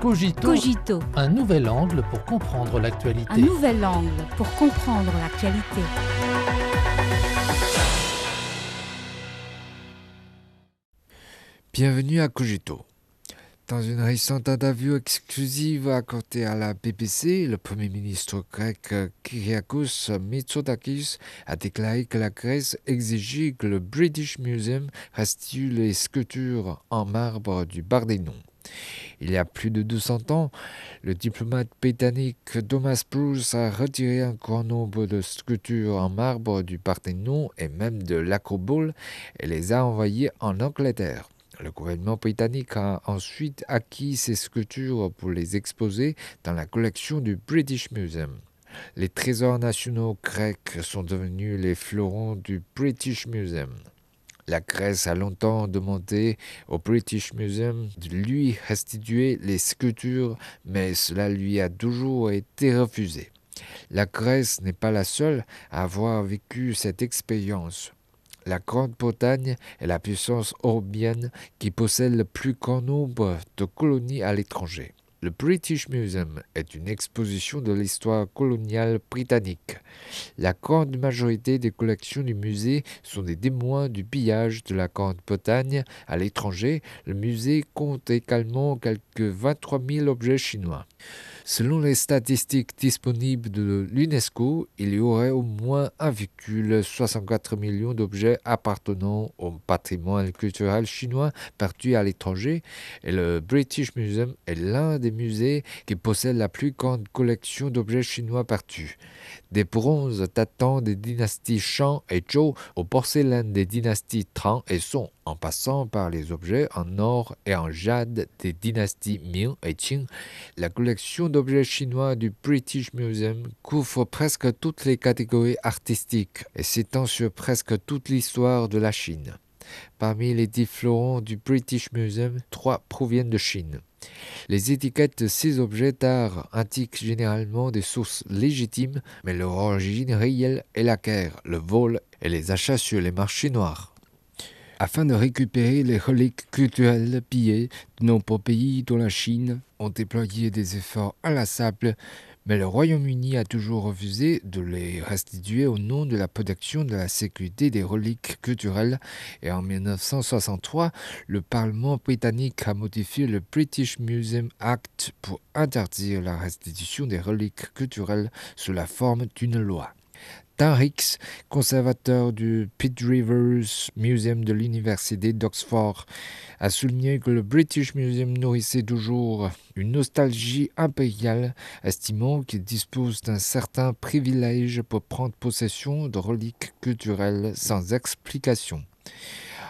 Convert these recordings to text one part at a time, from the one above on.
Cogito, Cogito, un nouvel angle pour comprendre l'actualité. un nouvel angle pour comprendre l'actualité. Bienvenue à Cogito. Dans une récente interview exclusive accordée à la BBC, le Premier ministre grec Kyriakos Mitsotakis a déclaré que la Grèce exigeait que le British Museum restitue les sculptures en marbre du Bardénon. Il y a plus de 200 ans, le diplomate britannique Thomas Bruce a retiré un grand nombre de sculptures en marbre du Parthénon et même de l'Acrobole et les a envoyées en Angleterre. Le gouvernement britannique a ensuite acquis ces sculptures pour les exposer dans la collection du British Museum. Les trésors nationaux grecs sont devenus les fleurons du British Museum. La Grèce a longtemps demandé au British Museum de lui restituer les sculptures, mais cela lui a toujours été refusé. La Grèce n'est pas la seule à avoir vécu cette expérience. La Grande-Bretagne est la puissance européenne qui possède le plus grand nombre de colonies à l'étranger. Le British Museum est une exposition de l'histoire coloniale britannique. La grande majorité des collections du musée sont des témoins du pillage de la Grande-Bretagne à l'étranger. Le musée compte également quelques 23 000 objets chinois. Selon les statistiques disponibles de l'UNESCO, il y aurait au moins 1,64 million d'objets appartenant au patrimoine culturel chinois perdus à l'étranger et le British Museum est l'un des musées qui possède la plus grande collection d'objets chinois perdus. Des bronzes datant des dynasties Shang et Zhou aux porcelaines des dynasties Tang et Song, en passant par les objets en or et en jade des dynasties Ming et Qing, la collection d'objets chinois du British Museum couvre presque toutes les catégories artistiques et s'étend sur presque toute l'histoire de la Chine. Parmi les dix fleurons du British Museum, trois proviennent de Chine. Les étiquettes de ces objets d'art indiquent généralement des sources légitimes, mais leur origine réelle est la guerre, le vol et les achats sur les marchés noirs. Afin de récupérer les reliques culturelles pillées de nombreux pays dont la Chine ont déployé des efforts inlassables, mais le Royaume-Uni a toujours refusé de les restituer au nom de la protection de la sécurité des reliques culturelles et en 1963, le Parlement britannique a modifié le British Museum Act pour interdire la restitution des reliques culturelles sous la forme d'une loi. Hicks, conservateur du Pitt Rivers Museum de l'Université d'Oxford, a souligné que le British Museum nourrissait toujours une nostalgie impériale, estimant qu'il dispose d'un certain privilège pour prendre possession de reliques culturelles sans explication.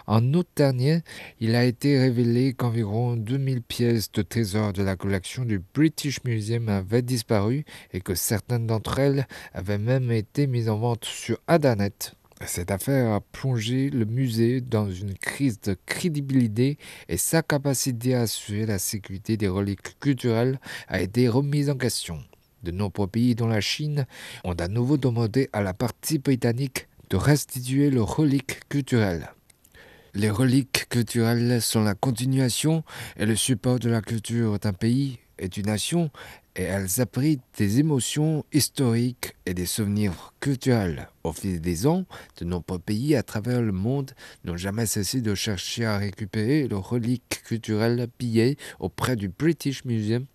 En août dernier, il a été révélé qu'environ 2000 pièces de trésors de la collection du British Museum avaient disparu et que certaines d'entre elles avaient même été mises en vente sur Internet. Cette affaire a plongé le musée dans une crise de crédibilité et sa capacité à assurer la sécurité des reliques culturelles a été remise en question. De nombreux pays, dont la Chine, ont à nouveau demandé à la partie britannique de restituer leurs reliques culturelles. Les reliques culturelles sont la continuation et le support de la culture d'un pays et d'une nation et elles abritent des émotions historiques et des souvenirs culturels. Au fil des ans, de nombreux pays à travers le monde n'ont jamais cessé de chercher à récupérer leurs reliques culturelles pillées auprès du British Museum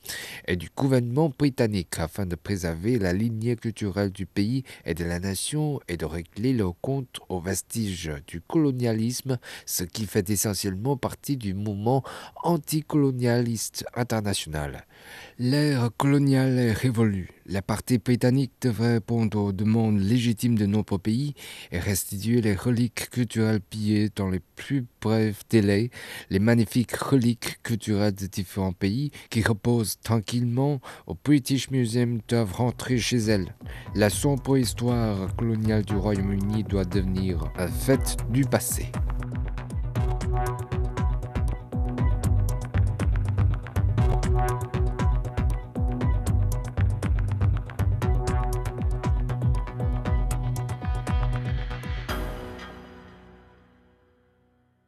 et du gouvernement britannique afin de préserver la lignée culturelle du pays et de la nation et de régler leur compte aux vestiges du colonialisme, ce qui fait essentiellement partie du mouvement anticolonialiste international. L'ère coloniale révolue. La partie britannique devrait répondre aux demandes légitimes de nombreux pays et restituer les reliques culturelles pillées dans les plus brefs délais, les magnifiques reliques culturelles de différents pays qui reposent tranquillement au British Museum doivent rentrer chez elles. La sombre histoire coloniale du Royaume-Uni doit devenir un fait du passé.